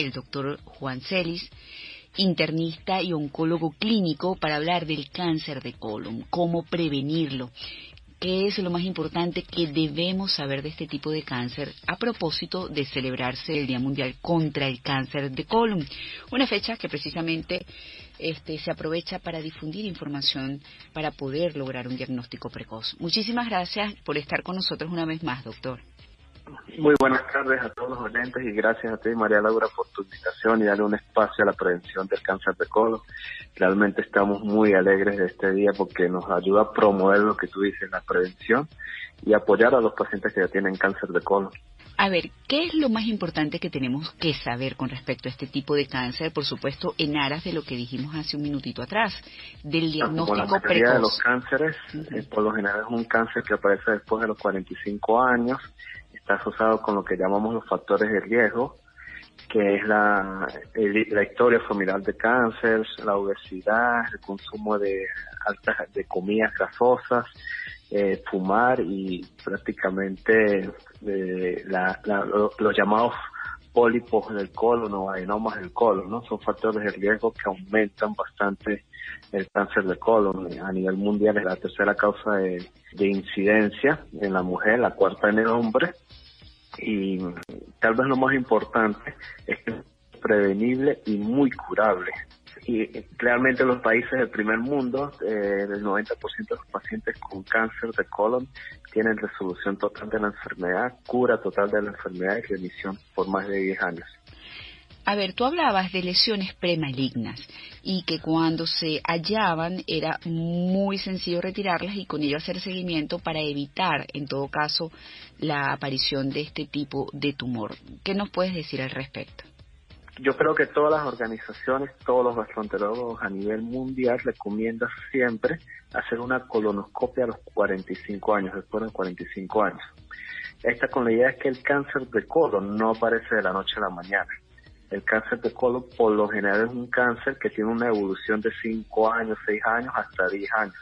el doctor Juan Celis, internista y oncólogo clínico, para hablar del cáncer de colon, cómo prevenirlo. ¿Qué es lo más importante que debemos saber de este tipo de cáncer a propósito de celebrarse el Día Mundial contra el Cáncer de Colon? Una fecha que precisamente este, se aprovecha para difundir información para poder lograr un diagnóstico precoz. Muchísimas gracias por estar con nosotros una vez más, doctor. Muy buenas tardes a todos los oyentes y gracias a ti, María Laura, por tu invitación y darle un espacio a la prevención del cáncer de colon. Realmente estamos muy alegres de este día porque nos ayuda a promover lo que tú dices, la prevención y apoyar a los pacientes que ya tienen cáncer de colon. A ver, ¿qué es lo más importante que tenemos que saber con respecto a este tipo de cáncer? Por supuesto, en aras de lo que dijimos hace un minutito atrás, del diagnóstico la precoz. de los cánceres, eh, por lo general es un cáncer que aparece después de los 45 años está asociado con lo que llamamos los factores de riesgo, que es la, la historia familiar de cáncer, la obesidad, el consumo de altas de comidas grasosas, eh, fumar y prácticamente eh, los llamados pólipos del colon o adenomas del colon, ¿no? Son factores de riesgo que aumentan bastante el cáncer de colon. A nivel mundial es la tercera causa de, de incidencia en la mujer, la cuarta en el hombre y tal vez lo más importante es que es prevenible y muy curable. Y realmente los países del primer mundo, eh, el 90% de los pacientes cáncer de colon tienen resolución total de la enfermedad, cura total de la enfermedad y remisión por más de 10 años. A ver, tú hablabas de lesiones premalignas y que cuando se hallaban era muy sencillo retirarlas y con ello hacer seguimiento para evitar, en todo caso, la aparición de este tipo de tumor. ¿Qué nos puedes decir al respecto? Yo creo que todas las organizaciones, todos los gastroenterólogos a nivel mundial recomiendan siempre hacer una colonoscopia a los 45 años, después de los 45 años. Esta con la idea es que el cáncer de colon no aparece de la noche a la mañana el cáncer de colon por lo general es un cáncer que tiene una evolución de 5 años, 6 años, hasta 10 años.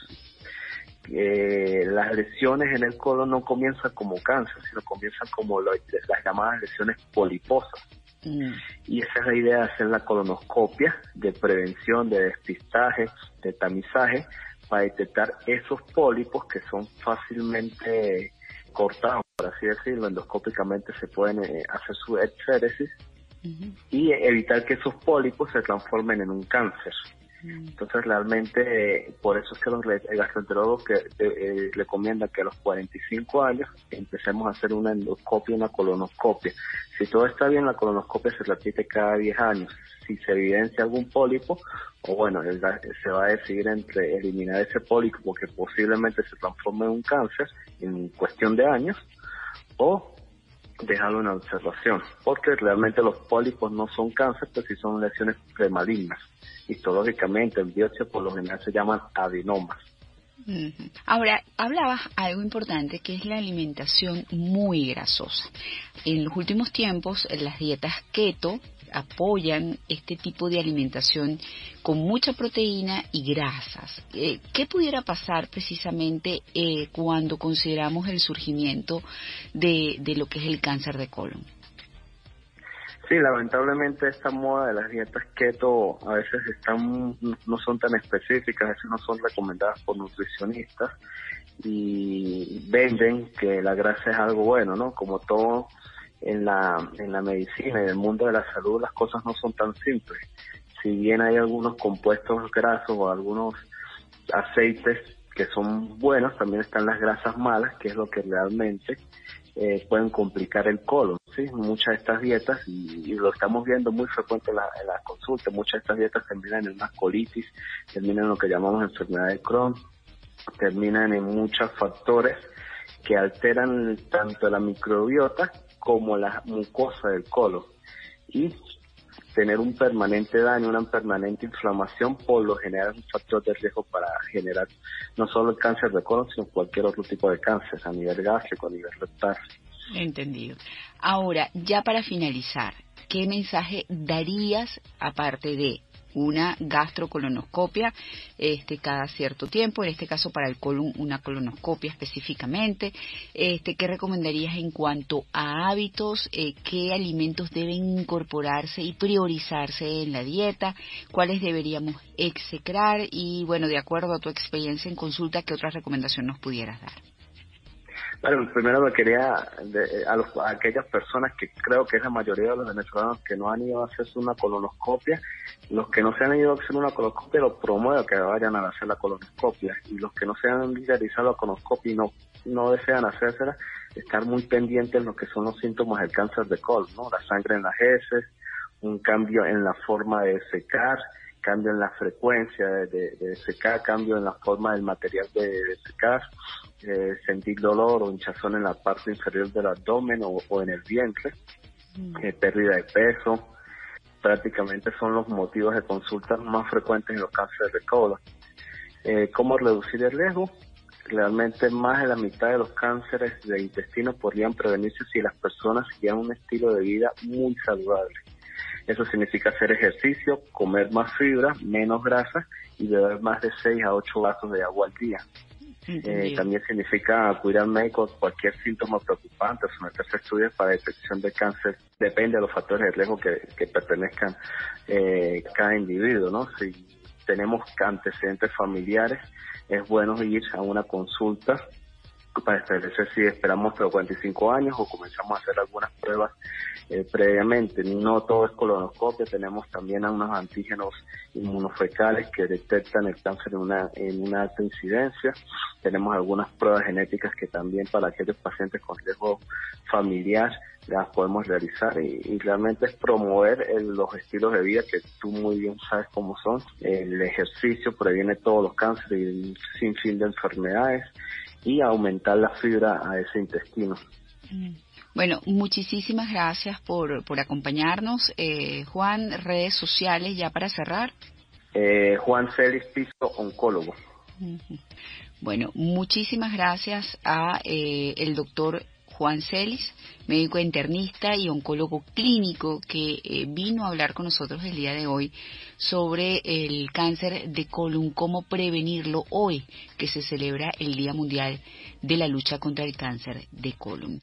Eh, las lesiones en el colon no comienzan como cáncer, sino comienzan como las llamadas lesiones poliposas. Mm. Y esa es la idea de hacer la colonoscopia de prevención, de despistaje, de tamizaje, para detectar esos pólipos que son fácilmente cortados, por así decirlo, endoscópicamente se pueden eh, hacer su exéresis y evitar que esos pólipos se transformen en un cáncer. Entonces realmente por eso es que los gastroenterólogos que eh, eh, recomiendan que a los 45 años empecemos a hacer una endoscopia y una colonoscopia. Si todo está bien, la colonoscopia se repite cada 10 años. Si se evidencia algún pólipo, o bueno, se va a decidir entre eliminar ese pólipo porque posiblemente se transforme en un cáncer en cuestión de años, o dejarlo en observación, porque realmente los pólipos no son cáncer, pero sí son lesiones premalignas. Histológicamente, en biopsia por lo general se llaman adenomas. Ahora, hablabas algo importante que es la alimentación muy grasosa. En los últimos tiempos, las dietas keto apoyan este tipo de alimentación con mucha proteína y grasas. Eh, ¿Qué pudiera pasar precisamente eh, cuando consideramos el surgimiento de, de lo que es el cáncer de colon? Sí, lamentablemente esta moda de las dietas keto a veces están no son tan específicas, a veces no son recomendadas por nutricionistas y venden que la grasa es algo bueno, ¿no? Como todo en la, en la medicina y en el mundo de la salud las cosas no son tan simples. Si bien hay algunos compuestos grasos o algunos aceites que son buenos, también están las grasas malas, que es lo que realmente eh, pueden complicar el colon. ¿sí? Muchas de estas dietas, y, lo estamos viendo muy frecuente en la, en la consulta, muchas de estas dietas terminan en una colitis, terminan en lo que llamamos enfermedad de Crohn, terminan en muchos factores que alteran tanto la microbiota como la mucosa del colon y tener un permanente daño, una permanente inflamación, por lo general es un factor de riesgo para generar no solo el cáncer de colon, sino cualquier otro tipo de cáncer a nivel gástrico, a nivel rectal. Entendido. Ahora, ya para finalizar, ¿qué mensaje darías, aparte de una gastrocolonoscopia este, cada cierto tiempo, en este caso para el colon una colonoscopia específicamente. Este, ¿Qué recomendarías en cuanto a hábitos? Eh, ¿Qué alimentos deben incorporarse y priorizarse en la dieta? ¿Cuáles deberíamos execrar? Y bueno, de acuerdo a tu experiencia en consulta, ¿qué otra recomendación nos pudieras dar? Bueno, primero me quería, a, los, a aquellas personas que creo que es la mayoría de los venezolanos que no han ido a hacerse una colonoscopia, los que no se han ido a hacer una colonoscopia, los promuevo que vayan a hacer la colonoscopia. Y los que no se han realizado la colonoscopia y no, no desean hacérsela, estar muy pendientes en lo que son los síntomas del cáncer de colon, ¿no? La sangre en las heces, un cambio en la forma de secar, cambio en la frecuencia de, secar, cambio en la forma del material de, secar, eh, sentir dolor o hinchazón en la parte inferior del abdomen o, en el vientre, mm. eh, pérdida de peso, prácticamente son los motivos de consulta más frecuentes en los cánceres de colon. Eh, ¿Cómo reducir el riesgo? Realmente más de la mitad de los cánceres de intestino podrían prevenirse si las personas siguieran un estilo de vida muy saludable. Eso significa hacer ejercicio, comer más fibra, menos grasa y beber más de 6 a 8 vasos de agua al día. Eh, también significa acudir al médico cualquier síntoma preocupante, someterse a estudios para detección de cáncer. Depende de los factores de riesgo que, pertenezcan eh, cada individuo, ¿no? Si tenemos antecedentes familiares, es bueno ir a una consulta para establecer si esperamos los 45 años o comenzamos a hacer algunas pruebas eh, previamente. No todo es colonoscopia, tenemos también unos antígenos inmunofecales que detectan el cáncer en una, en una alta incidencia. Tenemos algunas pruebas genéticas que también para aquellos pacientes con riesgo familiar las podemos realizar y, realmente es promover los estilos de vida que tú muy bien sabes cómo son. El ejercicio previene todos los cánceres y un sinfín de enfermedades y aumentar la fibra a ese intestino. Mm. Bueno, muchísimas gracias por, por acompañarnos. Eh, Juan, redes sociales ya para cerrar. Eh, Juan Félix Piso, oncólogo. Bueno, muchísimas gracias a eh, el doctor Juan Celis, médico internista y oncólogo clínico que eh, vino a hablar con nosotros el día de hoy sobre el cáncer de colon, cómo prevenirlo hoy que se celebra el Día Mundial de la Lucha contra el Cáncer de Colon.